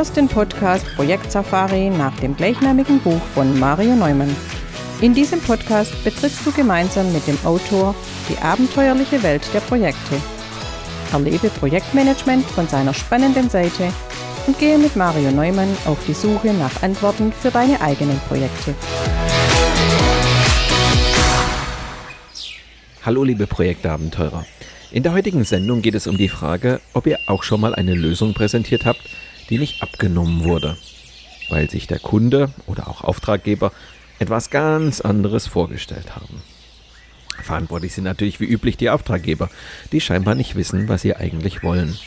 hörst den Podcast Projekt Safari nach dem gleichnamigen Buch von Mario Neumann. In diesem Podcast betrittst du gemeinsam mit dem Autor die abenteuerliche Welt der Projekte. Erlebe Projektmanagement von seiner spannenden Seite und gehe mit Mario Neumann auf die Suche nach Antworten für deine eigenen Projekte. Hallo liebe Projektabenteurer. In der heutigen Sendung geht es um die Frage, ob ihr auch schon mal eine Lösung präsentiert habt, die nicht abgenommen wurde, weil sich der Kunde oder auch Auftraggeber etwas ganz anderes vorgestellt haben. Verantwortlich sind natürlich wie üblich die Auftraggeber, die scheinbar nicht wissen, was sie eigentlich wollen.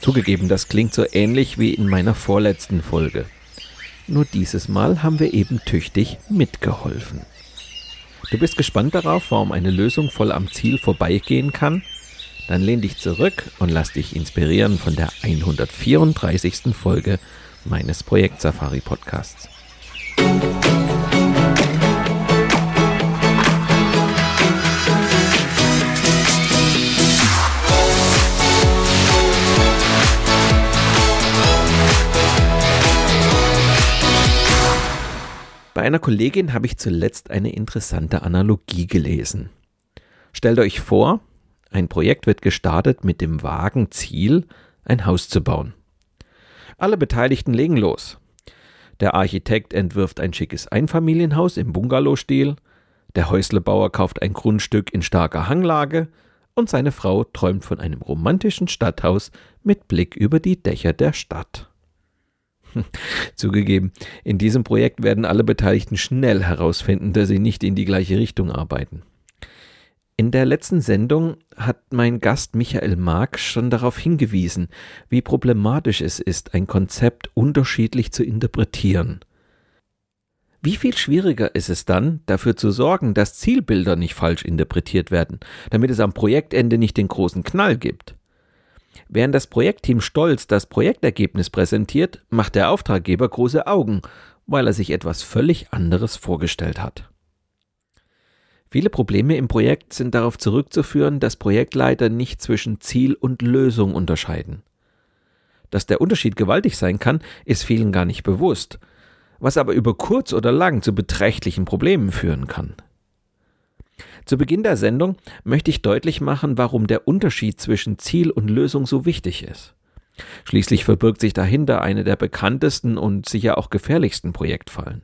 Zugegeben, das klingt so ähnlich wie in meiner vorletzten Folge. Nur dieses Mal haben wir eben tüchtig mitgeholfen. Du bist gespannt darauf, warum eine Lösung voll am Ziel vorbeigehen kann? Dann lehn dich zurück und lass dich inspirieren von der 134. Folge meines Projekt Safari Podcasts. Bei einer Kollegin habe ich zuletzt eine interessante Analogie gelesen. Stellt euch vor, ein Projekt wird gestartet mit dem vagen Ziel, ein Haus zu bauen. Alle Beteiligten legen los. Der Architekt entwirft ein schickes Einfamilienhaus im Bungalow-Stil, der Häuslebauer kauft ein Grundstück in starker Hanglage und seine Frau träumt von einem romantischen Stadthaus mit Blick über die Dächer der Stadt. Zugegeben, in diesem Projekt werden alle Beteiligten schnell herausfinden, dass sie nicht in die gleiche Richtung arbeiten. In der letzten Sendung hat mein Gast Michael Mark schon darauf hingewiesen, wie problematisch es ist, ein Konzept unterschiedlich zu interpretieren. Wie viel schwieriger ist es dann, dafür zu sorgen, dass Zielbilder nicht falsch interpretiert werden, damit es am Projektende nicht den großen Knall gibt? Während das Projektteam stolz das Projektergebnis präsentiert, macht der Auftraggeber große Augen, weil er sich etwas völlig anderes vorgestellt hat. Viele Probleme im Projekt sind darauf zurückzuführen, dass Projektleiter nicht zwischen Ziel und Lösung unterscheiden. Dass der Unterschied gewaltig sein kann, ist vielen gar nicht bewusst, was aber über kurz oder lang zu beträchtlichen Problemen führen kann. Zu Beginn der Sendung möchte ich deutlich machen, warum der Unterschied zwischen Ziel und Lösung so wichtig ist. Schließlich verbirgt sich dahinter eine der bekanntesten und sicher auch gefährlichsten Projektfallen.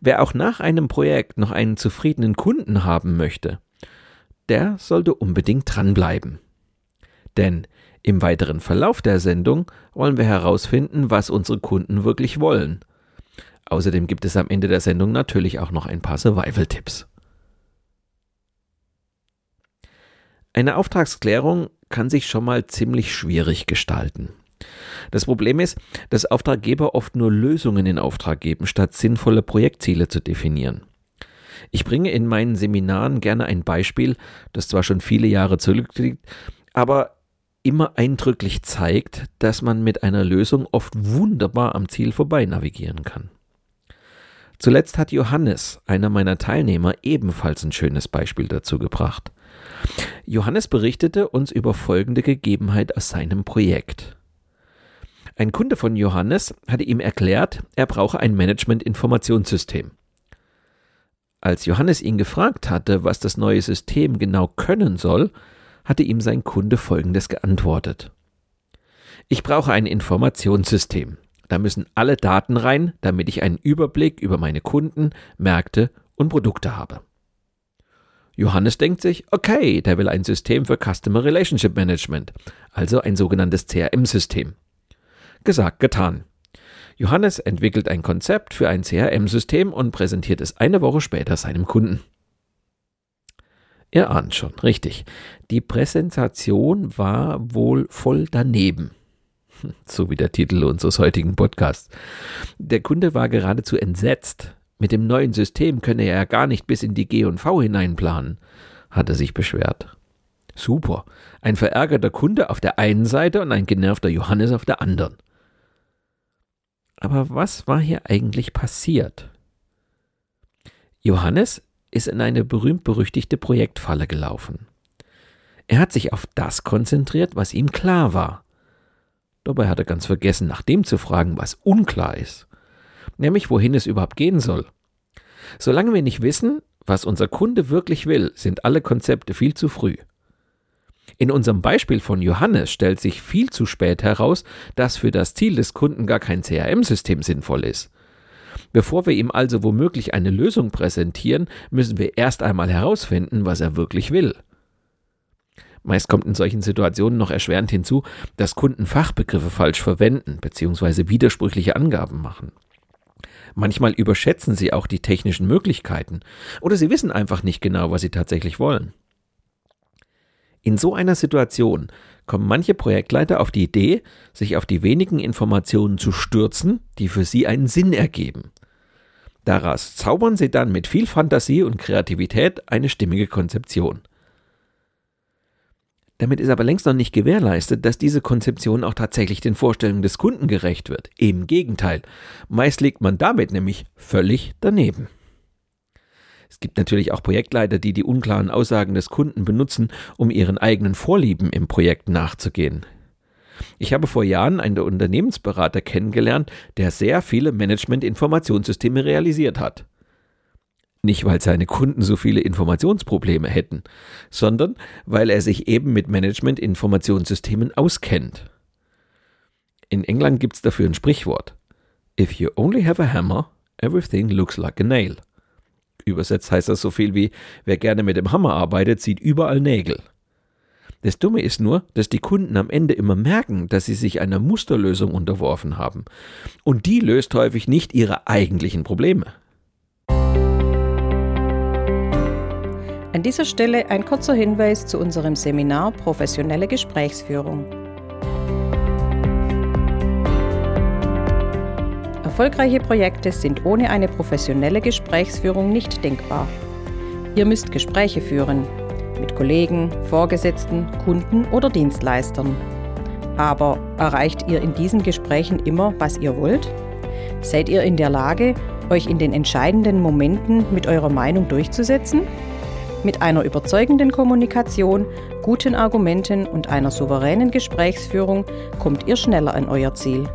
Wer auch nach einem Projekt noch einen zufriedenen Kunden haben möchte, der sollte unbedingt dranbleiben. Denn im weiteren Verlauf der Sendung wollen wir herausfinden, was unsere Kunden wirklich wollen. Außerdem gibt es am Ende der Sendung natürlich auch noch ein paar Survival-Tipps. Eine Auftragsklärung kann sich schon mal ziemlich schwierig gestalten. Das Problem ist, dass Auftraggeber oft nur Lösungen in Auftrag geben, statt sinnvolle Projektziele zu definieren. Ich bringe in meinen Seminaren gerne ein Beispiel, das zwar schon viele Jahre zurückliegt, aber immer eindrücklich zeigt, dass man mit einer Lösung oft wunderbar am Ziel vorbei navigieren kann. Zuletzt hat Johannes, einer meiner Teilnehmer, ebenfalls ein schönes Beispiel dazu gebracht. Johannes berichtete uns über folgende Gegebenheit aus seinem Projekt. Ein Kunde von Johannes hatte ihm erklärt, er brauche ein Management-Informationssystem. Als Johannes ihn gefragt hatte, was das neue System genau können soll, hatte ihm sein Kunde Folgendes geantwortet. Ich brauche ein Informationssystem. Da müssen alle Daten rein, damit ich einen Überblick über meine Kunden, Märkte und Produkte habe. Johannes denkt sich, okay, der will ein System für Customer Relationship Management, also ein sogenanntes CRM-System. Gesagt, getan. Johannes entwickelt ein Konzept für ein CRM-System und präsentiert es eine Woche später seinem Kunden. Ihr ahnt schon, richtig. Die Präsentation war wohl voll daneben. So wie der Titel unseres heutigen Podcasts. Der Kunde war geradezu entsetzt, mit dem neuen System könne er ja gar nicht bis in die G und V hineinplanen, hat er sich beschwert. Super. Ein verärgerter Kunde auf der einen Seite und ein genervter Johannes auf der anderen. Aber was war hier eigentlich passiert? Johannes ist in eine berühmt-berüchtigte Projektfalle gelaufen. Er hat sich auf das konzentriert, was ihm klar war. Dabei hat er ganz vergessen, nach dem zu fragen, was unklar ist. Nämlich, wohin es überhaupt gehen soll. Solange wir nicht wissen, was unser Kunde wirklich will, sind alle Konzepte viel zu früh. In unserem Beispiel von Johannes stellt sich viel zu spät heraus, dass für das Ziel des Kunden gar kein CRM-System sinnvoll ist. Bevor wir ihm also womöglich eine Lösung präsentieren, müssen wir erst einmal herausfinden, was er wirklich will. Meist kommt in solchen Situationen noch erschwerend hinzu, dass Kunden Fachbegriffe falsch verwenden bzw. widersprüchliche Angaben machen. Manchmal überschätzen sie auch die technischen Möglichkeiten oder sie wissen einfach nicht genau, was sie tatsächlich wollen. In so einer Situation kommen manche Projektleiter auf die Idee, sich auf die wenigen Informationen zu stürzen, die für sie einen Sinn ergeben. Daraus zaubern sie dann mit viel Fantasie und Kreativität eine stimmige Konzeption. Damit ist aber längst noch nicht gewährleistet, dass diese Konzeption auch tatsächlich den Vorstellungen des Kunden gerecht wird. Im Gegenteil, meist liegt man damit nämlich völlig daneben. Es gibt natürlich auch Projektleiter, die die unklaren Aussagen des Kunden benutzen, um ihren eigenen Vorlieben im Projekt nachzugehen. Ich habe vor Jahren einen Unternehmensberater kennengelernt, der sehr viele Management-Informationssysteme realisiert hat. Nicht, weil seine Kunden so viele Informationsprobleme hätten, sondern weil er sich eben mit Management-Informationssystemen auskennt. In England gibt es dafür ein Sprichwort. If you only have a hammer, everything looks like a nail. Übersetzt heißt das so viel wie, wer gerne mit dem Hammer arbeitet, sieht überall Nägel. Das Dumme ist nur, dass die Kunden am Ende immer merken, dass sie sich einer Musterlösung unterworfen haben. Und die löst häufig nicht ihre eigentlichen Probleme. An dieser Stelle ein kurzer Hinweis zu unserem Seminar Professionelle Gesprächsführung. Erfolgreiche Projekte sind ohne eine professionelle Gesprächsführung nicht denkbar. Ihr müsst Gespräche führen mit Kollegen, Vorgesetzten, Kunden oder Dienstleistern. Aber erreicht ihr in diesen Gesprächen immer, was ihr wollt? Seid ihr in der Lage, euch in den entscheidenden Momenten mit eurer Meinung durchzusetzen? Mit einer überzeugenden Kommunikation, guten Argumenten und einer souveränen Gesprächsführung kommt ihr schneller an euer Ziel.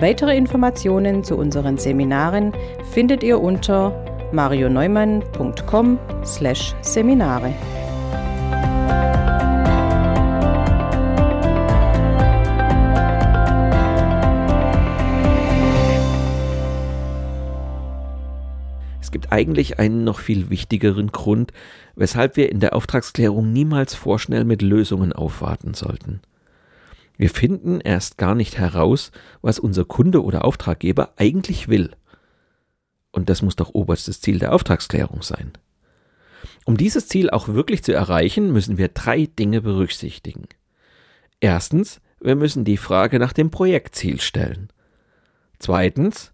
Weitere Informationen zu unseren Seminaren findet ihr unter marioneumann.com/seminare. Es gibt eigentlich einen noch viel wichtigeren Grund, weshalb wir in der Auftragsklärung niemals vorschnell mit Lösungen aufwarten sollten. Wir finden erst gar nicht heraus, was unser Kunde oder Auftraggeber eigentlich will. Und das muss doch oberstes Ziel der Auftragsklärung sein. Um dieses Ziel auch wirklich zu erreichen, müssen wir drei Dinge berücksichtigen. Erstens, wir müssen die Frage nach dem Projektziel stellen. Zweitens,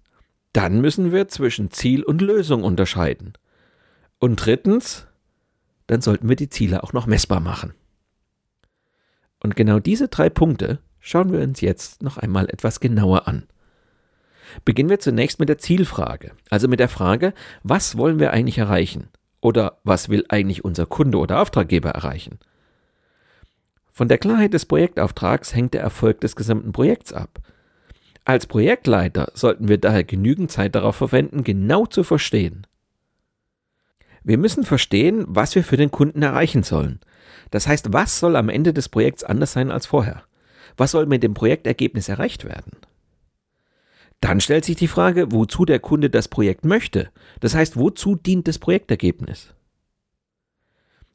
dann müssen wir zwischen Ziel und Lösung unterscheiden. Und drittens, dann sollten wir die Ziele auch noch messbar machen. Und genau diese drei Punkte schauen wir uns jetzt noch einmal etwas genauer an. Beginnen wir zunächst mit der Zielfrage, also mit der Frage, was wollen wir eigentlich erreichen? Oder was will eigentlich unser Kunde oder Auftraggeber erreichen? Von der Klarheit des Projektauftrags hängt der Erfolg des gesamten Projekts ab. Als Projektleiter sollten wir daher genügend Zeit darauf verwenden, genau zu verstehen. Wir müssen verstehen, was wir für den Kunden erreichen sollen. Das heißt, was soll am Ende des Projekts anders sein als vorher? Was soll mit dem Projektergebnis erreicht werden? Dann stellt sich die Frage, wozu der Kunde das Projekt möchte. Das heißt, wozu dient das Projektergebnis?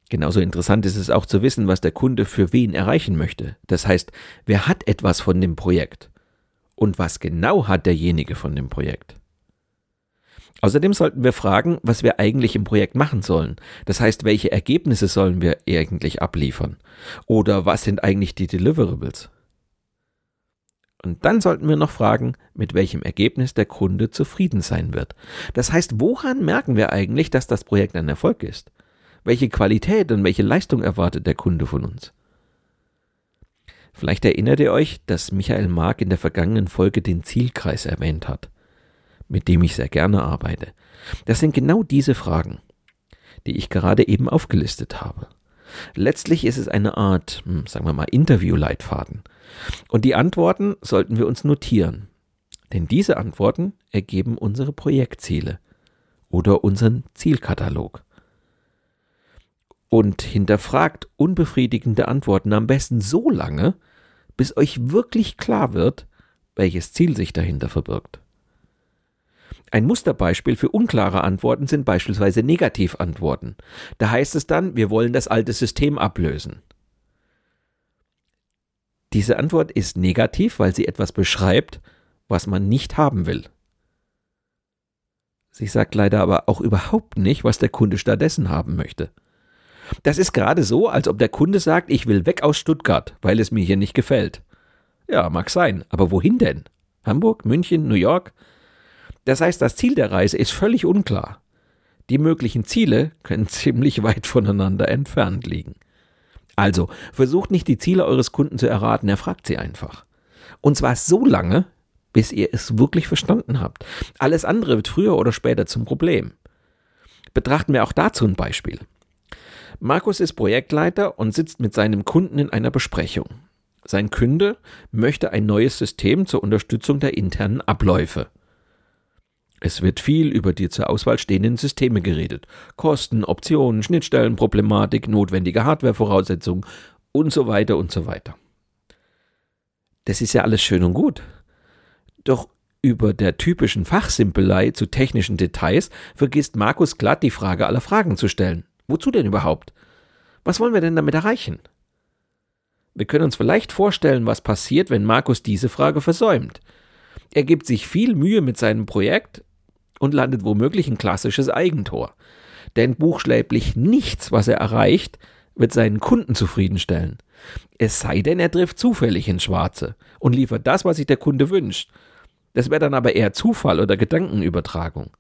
Genauso interessant ist es auch zu wissen, was der Kunde für wen erreichen möchte. Das heißt, wer hat etwas von dem Projekt? und was genau hat derjenige von dem Projekt. Außerdem sollten wir fragen, was wir eigentlich im Projekt machen sollen. Das heißt, welche Ergebnisse sollen wir eigentlich abliefern? Oder was sind eigentlich die Deliverables? Und dann sollten wir noch fragen, mit welchem Ergebnis der Kunde zufrieden sein wird. Das heißt, woran merken wir eigentlich, dass das Projekt ein Erfolg ist? Welche Qualität und welche Leistung erwartet der Kunde von uns? Vielleicht erinnert ihr euch, dass Michael Mark in der vergangenen Folge den Zielkreis erwähnt hat, mit dem ich sehr gerne arbeite. Das sind genau diese Fragen, die ich gerade eben aufgelistet habe. Letztlich ist es eine Art, hm, sagen wir mal, Interviewleitfaden. Und die Antworten sollten wir uns notieren. Denn diese Antworten ergeben unsere Projektziele oder unseren Zielkatalog. Und hinterfragt unbefriedigende Antworten am besten so lange, bis euch wirklich klar wird, welches Ziel sich dahinter verbirgt. Ein Musterbeispiel für unklare Antworten sind beispielsweise Negativantworten. Da heißt es dann, wir wollen das alte System ablösen. Diese Antwort ist negativ, weil sie etwas beschreibt, was man nicht haben will. Sie sagt leider aber auch überhaupt nicht, was der Kunde stattdessen haben möchte. Das ist gerade so, als ob der Kunde sagt, ich will weg aus Stuttgart, weil es mir hier nicht gefällt. Ja, mag sein, aber wohin denn? Hamburg, München, New York? Das heißt, das Ziel der Reise ist völlig unklar. Die möglichen Ziele können ziemlich weit voneinander entfernt liegen. Also, versucht nicht die Ziele eures Kunden zu erraten, er fragt sie einfach. Und zwar so lange, bis ihr es wirklich verstanden habt. Alles andere wird früher oder später zum Problem. Betrachten wir auch dazu ein Beispiel. Markus ist Projektleiter und sitzt mit seinem Kunden in einer Besprechung. Sein Kunde möchte ein neues System zur Unterstützung der internen Abläufe. Es wird viel über die zur Auswahl stehenden Systeme geredet. Kosten, Optionen, Schnittstellenproblematik, notwendige Hardwarevoraussetzungen und so weiter und so weiter. Das ist ja alles schön und gut. Doch über der typischen Fachsimpelei zu technischen Details vergisst Markus glatt die Frage aller Fragen zu stellen. Wozu denn überhaupt? Was wollen wir denn damit erreichen? Wir können uns vielleicht vorstellen, was passiert, wenn Markus diese Frage versäumt. Er gibt sich viel Mühe mit seinem Projekt, und landet womöglich ein klassisches Eigentor. Denn buchstäblich nichts, was er erreicht, wird seinen Kunden zufriedenstellen. Es sei denn, er trifft zufällig ins Schwarze und liefert das, was sich der Kunde wünscht. Das wäre dann aber eher Zufall oder Gedankenübertragung.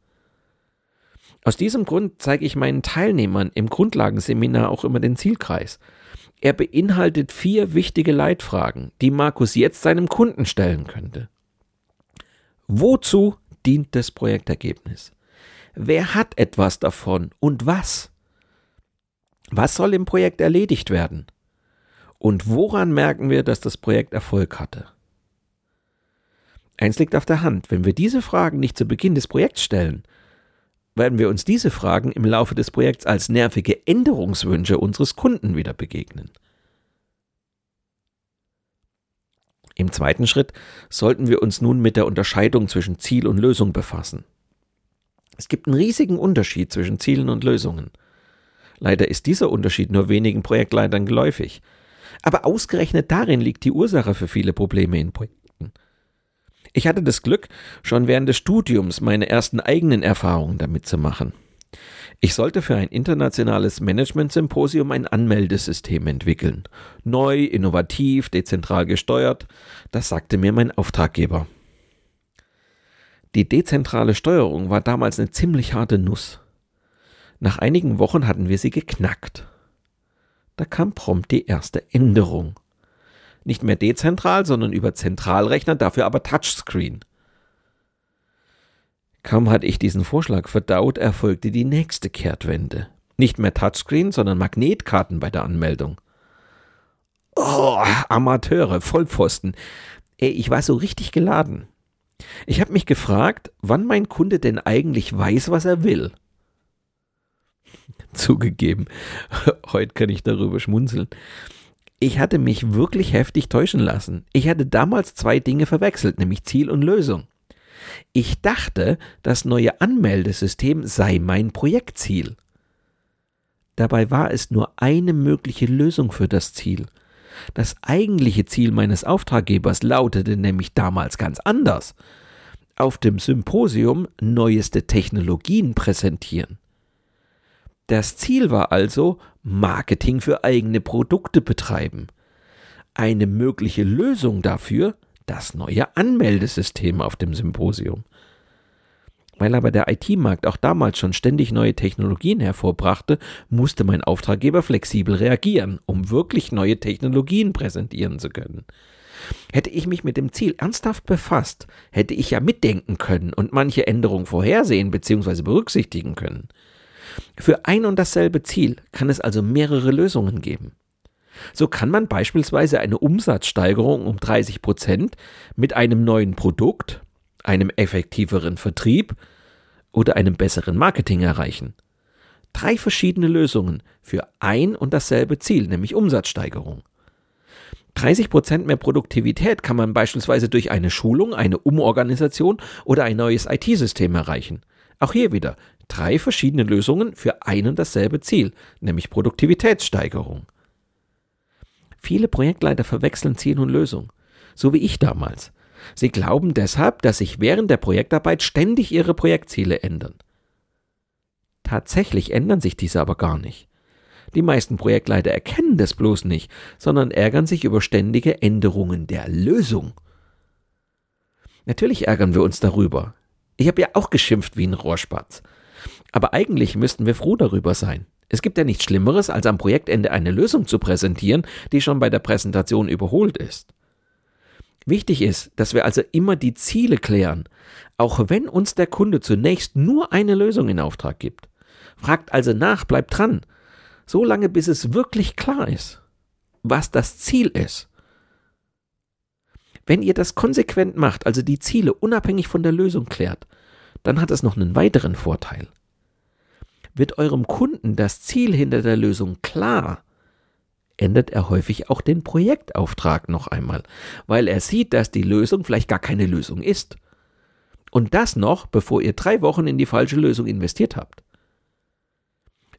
Aus diesem Grund zeige ich meinen Teilnehmern im Grundlagenseminar auch immer den Zielkreis. Er beinhaltet vier wichtige Leitfragen, die Markus jetzt seinem Kunden stellen könnte. Wozu dient das Projektergebnis? Wer hat etwas davon und was? Was soll im Projekt erledigt werden? Und woran merken wir, dass das Projekt Erfolg hatte? Eins liegt auf der Hand, wenn wir diese Fragen nicht zu Beginn des Projekts stellen, werden wir uns diese Fragen im Laufe des Projekts als nervige Änderungswünsche unseres Kunden wieder begegnen. Im zweiten Schritt sollten wir uns nun mit der Unterscheidung zwischen Ziel und Lösung befassen. Es gibt einen riesigen Unterschied zwischen Zielen und Lösungen. Leider ist dieser Unterschied nur wenigen Projektleitern geläufig. Aber ausgerechnet darin liegt die Ursache für viele Probleme in Projekten. Ich hatte das Glück, schon während des Studiums meine ersten eigenen Erfahrungen damit zu machen. Ich sollte für ein internationales Management-Symposium ein Anmeldesystem entwickeln. Neu, innovativ, dezentral gesteuert, das sagte mir mein Auftraggeber. Die dezentrale Steuerung war damals eine ziemlich harte Nuss. Nach einigen Wochen hatten wir sie geknackt. Da kam prompt die erste Änderung. Nicht mehr dezentral, sondern über Zentralrechner, dafür aber Touchscreen. Kaum hatte ich diesen Vorschlag verdaut, erfolgte die nächste Kehrtwende. Nicht mehr Touchscreen, sondern Magnetkarten bei der Anmeldung. Oh, Amateure, Vollpfosten. Ey, ich war so richtig geladen. Ich habe mich gefragt, wann mein Kunde denn eigentlich weiß, was er will. Zugegeben, heute kann ich darüber schmunzeln. Ich hatte mich wirklich heftig täuschen lassen. Ich hatte damals zwei Dinge verwechselt, nämlich Ziel und Lösung. Ich dachte, das neue Anmeldesystem sei mein Projektziel. Dabei war es nur eine mögliche Lösung für das Ziel. Das eigentliche Ziel meines Auftraggebers lautete nämlich damals ganz anders. Auf dem Symposium neueste Technologien präsentieren. Das Ziel war also Marketing für eigene Produkte betreiben. Eine mögliche Lösung dafür das neue Anmeldesystem auf dem Symposium. Weil aber der IT-Markt auch damals schon ständig neue Technologien hervorbrachte, musste mein Auftraggeber flexibel reagieren, um wirklich neue Technologien präsentieren zu können. Hätte ich mich mit dem Ziel ernsthaft befasst, hätte ich ja mitdenken können und manche Änderungen vorhersehen bzw. berücksichtigen können. Für ein und dasselbe Ziel kann es also mehrere Lösungen geben. So kann man beispielsweise eine Umsatzsteigerung um 30 Prozent mit einem neuen Produkt, einem effektiveren Vertrieb oder einem besseren Marketing erreichen. Drei verschiedene Lösungen für ein und dasselbe Ziel, nämlich Umsatzsteigerung. 30 Prozent mehr Produktivität kann man beispielsweise durch eine Schulung, eine Umorganisation oder ein neues IT-System erreichen. Auch hier wieder drei verschiedene Lösungen für ein und dasselbe Ziel, nämlich Produktivitätssteigerung. Viele Projektleiter verwechseln Ziel und Lösung, so wie ich damals. Sie glauben deshalb, dass sich während der Projektarbeit ständig ihre Projektziele ändern. Tatsächlich ändern sich diese aber gar nicht. Die meisten Projektleiter erkennen das bloß nicht, sondern ärgern sich über ständige Änderungen der Lösung. Natürlich ärgern wir uns darüber. Ich habe ja auch geschimpft wie ein Rohrspatz. Aber eigentlich müssten wir froh darüber sein. Es gibt ja nichts Schlimmeres, als am Projektende eine Lösung zu präsentieren, die schon bei der Präsentation überholt ist. Wichtig ist, dass wir also immer die Ziele klären, auch wenn uns der Kunde zunächst nur eine Lösung in Auftrag gibt. Fragt also nach, bleibt dran, so lange bis es wirklich klar ist, was das Ziel ist. Wenn ihr das konsequent macht, also die Ziele unabhängig von der Lösung klärt, dann hat es noch einen weiteren Vorteil. Wird eurem Kunden das Ziel hinter der Lösung klar, ändert er häufig auch den Projektauftrag noch einmal, weil er sieht, dass die Lösung vielleicht gar keine Lösung ist. Und das noch, bevor ihr drei Wochen in die falsche Lösung investiert habt.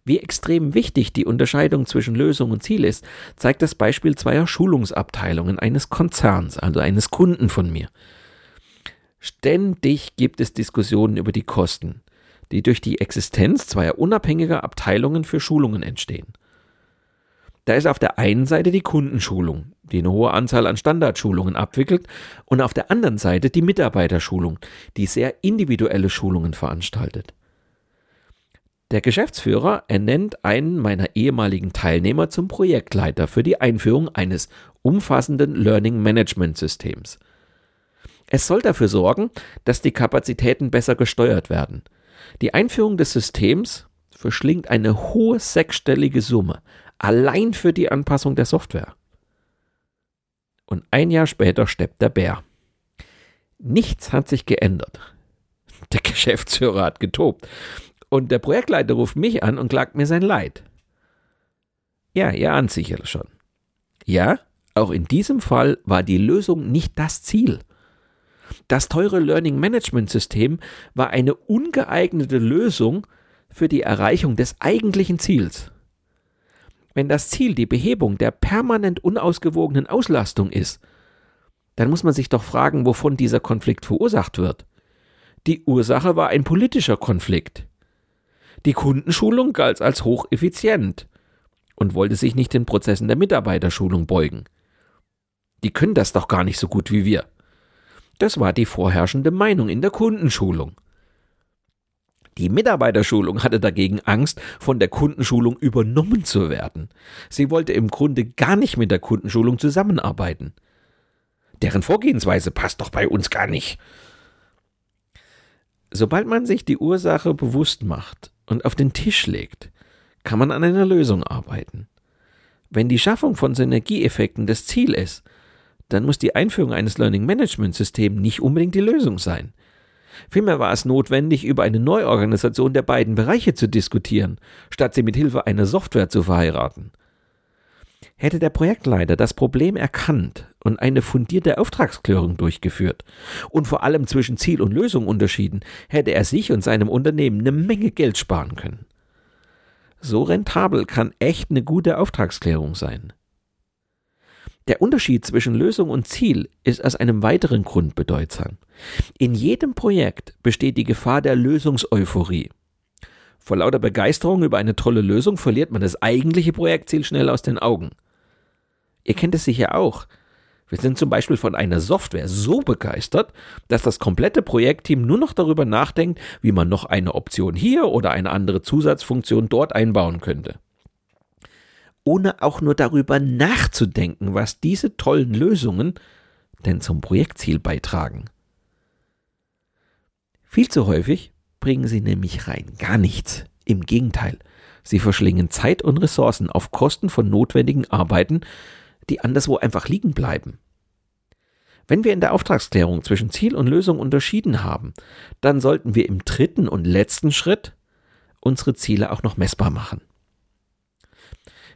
Wie extrem wichtig die Unterscheidung zwischen Lösung und Ziel ist, zeigt das Beispiel zweier Schulungsabteilungen eines Konzerns, also eines Kunden von mir. Ständig gibt es Diskussionen über die Kosten die durch die Existenz zweier unabhängiger Abteilungen für Schulungen entstehen. Da ist auf der einen Seite die Kundenschulung, die eine hohe Anzahl an Standardschulungen abwickelt, und auf der anderen Seite die Mitarbeiterschulung, die sehr individuelle Schulungen veranstaltet. Der Geschäftsführer ernennt einen meiner ehemaligen Teilnehmer zum Projektleiter für die Einführung eines umfassenden Learning Management Systems. Es soll dafür sorgen, dass die Kapazitäten besser gesteuert werden – die Einführung des Systems verschlingt eine hohe sechsstellige Summe allein für die Anpassung der Software. Und ein Jahr später steppt der Bär. Nichts hat sich geändert. Der Geschäftsführer hat getobt. Und der Projektleiter ruft mich an und klagt mir sein Leid. Ja, ihr ahnt sicher schon. Ja, auch in diesem Fall war die Lösung nicht das Ziel. Das teure Learning Management System war eine ungeeignete Lösung für die Erreichung des eigentlichen Ziels. Wenn das Ziel die Behebung der permanent unausgewogenen Auslastung ist, dann muss man sich doch fragen, wovon dieser Konflikt verursacht wird. Die Ursache war ein politischer Konflikt. Die Kundenschulung galt als hocheffizient und wollte sich nicht den Prozessen der Mitarbeiterschulung beugen. Die können das doch gar nicht so gut wie wir. Das war die vorherrschende Meinung in der Kundenschulung. Die Mitarbeiterschulung hatte dagegen Angst, von der Kundenschulung übernommen zu werden. Sie wollte im Grunde gar nicht mit der Kundenschulung zusammenarbeiten. Deren Vorgehensweise passt doch bei uns gar nicht. Sobald man sich die Ursache bewusst macht und auf den Tisch legt, kann man an einer Lösung arbeiten. Wenn die Schaffung von Synergieeffekten das Ziel ist, dann muss die Einführung eines Learning Management Systems nicht unbedingt die Lösung sein. Vielmehr war es notwendig, über eine Neuorganisation der beiden Bereiche zu diskutieren, statt sie mit Hilfe einer Software zu verheiraten. Hätte der Projektleiter das Problem erkannt und eine fundierte Auftragsklärung durchgeführt und vor allem zwischen Ziel und Lösung unterschieden, hätte er sich und seinem Unternehmen eine Menge Geld sparen können. So rentabel kann echt eine gute Auftragsklärung sein. Der Unterschied zwischen Lösung und Ziel ist aus einem weiteren Grund bedeutsam. In jedem Projekt besteht die Gefahr der Lösungseuphorie. Vor lauter Begeisterung über eine tolle Lösung verliert man das eigentliche Projektziel schnell aus den Augen. Ihr kennt es sicher auch. Wir sind zum Beispiel von einer Software so begeistert, dass das komplette Projektteam nur noch darüber nachdenkt, wie man noch eine Option hier oder eine andere Zusatzfunktion dort einbauen könnte ohne auch nur darüber nachzudenken, was diese tollen Lösungen denn zum Projektziel beitragen. Viel zu häufig bringen sie nämlich rein gar nichts Im Gegenteil, sie verschlingen Zeit und Ressourcen auf Kosten von notwendigen Arbeiten, die anderswo einfach liegen bleiben. Wenn wir in der Auftragsklärung zwischen Ziel und Lösung unterschieden haben, dann sollten wir im dritten und letzten Schritt unsere Ziele auch noch messbar machen.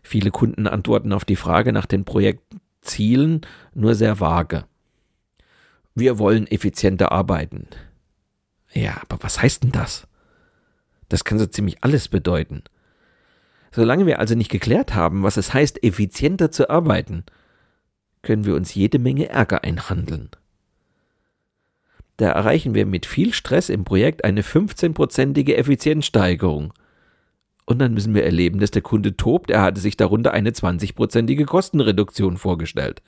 Viele Kunden antworten auf die Frage nach den Projektzielen nur sehr vage. Wir wollen effizienter arbeiten. Ja, aber was heißt denn das? Das kann so ziemlich alles bedeuten. Solange wir also nicht geklärt haben, was es heißt, effizienter zu arbeiten, können wir uns jede Menge Ärger einhandeln. Da erreichen wir mit viel Stress im Projekt eine 15-prozentige Effizienzsteigerung. Und dann müssen wir erleben, dass der Kunde tobt, er hatte sich darunter eine 20-prozentige Kostenreduktion vorgestellt.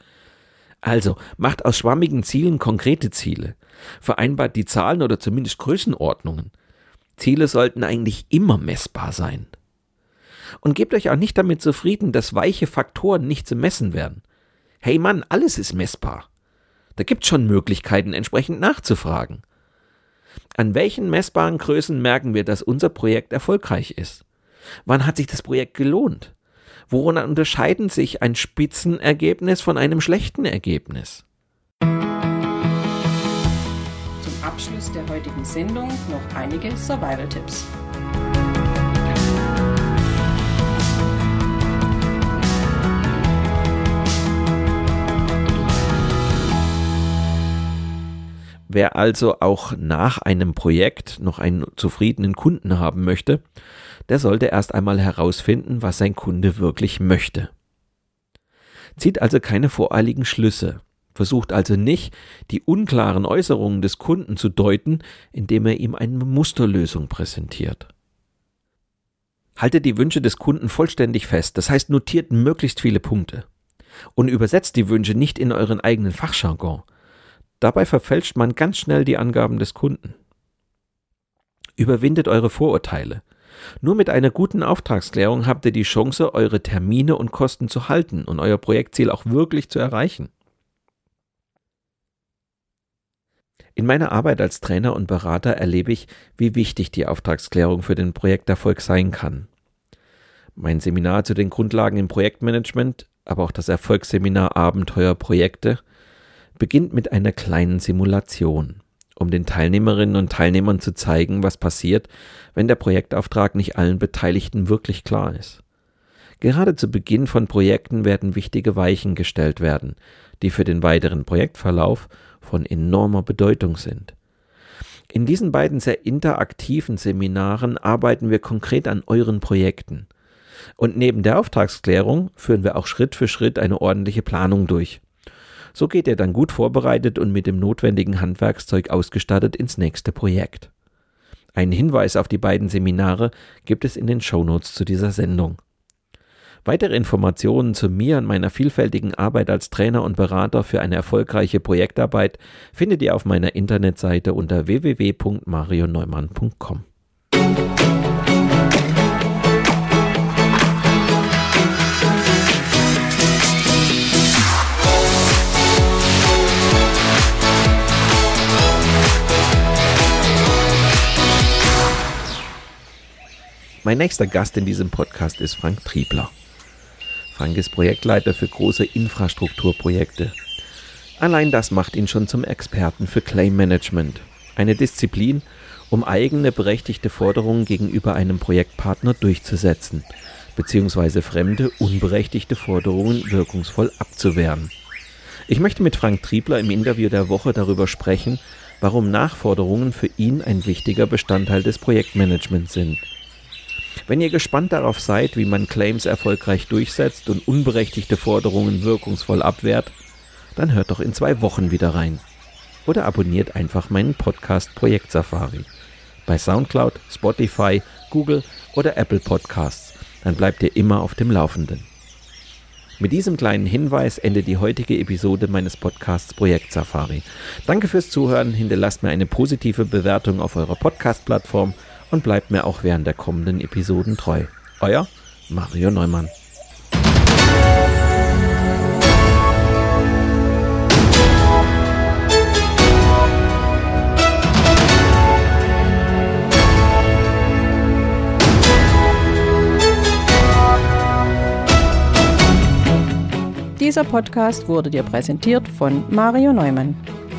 Also macht aus schwammigen Zielen konkrete Ziele, vereinbart die Zahlen oder zumindest Größenordnungen. Ziele sollten eigentlich immer messbar sein. Und gebt euch auch nicht damit zufrieden, dass weiche Faktoren nicht zu messen werden. Hey Mann, alles ist messbar. Da gibt schon Möglichkeiten, entsprechend nachzufragen. An welchen messbaren Größen merken wir, dass unser Projekt erfolgreich ist? Wann hat sich das Projekt gelohnt? Woran unterscheiden sich ein Spitzenergebnis von einem schlechten Ergebnis? Zum Abschluss der heutigen Sendung noch einige Survival-Tipps. Wer also auch nach einem Projekt noch einen zufriedenen Kunden haben möchte, der sollte erst einmal herausfinden, was sein Kunde wirklich möchte. Zieht also keine voreiligen Schlüsse, versucht also nicht, die unklaren Äußerungen des Kunden zu deuten, indem er ihm eine Musterlösung präsentiert. Haltet die Wünsche des Kunden vollständig fest, das heißt notiert möglichst viele Punkte. Und übersetzt die Wünsche nicht in euren eigenen Fachjargon, Dabei verfälscht man ganz schnell die Angaben des Kunden. Überwindet eure Vorurteile. Nur mit einer guten Auftragsklärung habt ihr die Chance, eure Termine und Kosten zu halten und euer Projektziel auch wirklich zu erreichen. In meiner Arbeit als Trainer und Berater erlebe ich, wie wichtig die Auftragsklärung für den Projekterfolg sein kann. Mein Seminar zu den Grundlagen im Projektmanagement, aber auch das Erfolgsseminar Abenteuer Projekte beginnt mit einer kleinen Simulation, um den Teilnehmerinnen und Teilnehmern zu zeigen, was passiert, wenn der Projektauftrag nicht allen Beteiligten wirklich klar ist. Gerade zu Beginn von Projekten werden wichtige Weichen gestellt werden, die für den weiteren Projektverlauf von enormer Bedeutung sind. In diesen beiden sehr interaktiven Seminaren arbeiten wir konkret an euren Projekten. Und neben der Auftragsklärung führen wir auch Schritt für Schritt eine ordentliche Planung durch. So geht er dann gut vorbereitet und mit dem notwendigen Handwerkszeug ausgestattet ins nächste Projekt. Einen Hinweis auf die beiden Seminare gibt es in den Shownotes zu dieser Sendung. Weitere Informationen zu mir und meiner vielfältigen Arbeit als Trainer und Berater für eine erfolgreiche Projektarbeit findet ihr auf meiner Internetseite unter www.marioneumann.com. Mein nächster Gast in diesem Podcast ist Frank Triebler. Frank ist Projektleiter für große Infrastrukturprojekte. Allein das macht ihn schon zum Experten für Claim Management, eine Disziplin, um eigene berechtigte Forderungen gegenüber einem Projektpartner durchzusetzen, beziehungsweise fremde, unberechtigte Forderungen wirkungsvoll abzuwehren. Ich möchte mit Frank Triebler im Interview der Woche darüber sprechen, warum Nachforderungen für ihn ein wichtiger Bestandteil des Projektmanagements sind – wenn ihr gespannt darauf seid, wie man Claims erfolgreich durchsetzt und unberechtigte Forderungen wirkungsvoll abwehrt, dann hört doch in zwei Wochen wieder rein. Oder abonniert einfach meinen Podcast Projekt Safari bei SoundCloud, Spotify, Google oder Apple Podcasts. Dann bleibt ihr immer auf dem Laufenden. Mit diesem kleinen Hinweis endet die heutige Episode meines Podcasts Projekt Safari. Danke fürs Zuhören, hinterlasst mir eine positive Bewertung auf eurer Podcast-Plattform und bleibt mir auch während der kommenden Episoden treu. Euer Mario Neumann. Dieser Podcast wurde dir präsentiert von Mario Neumann.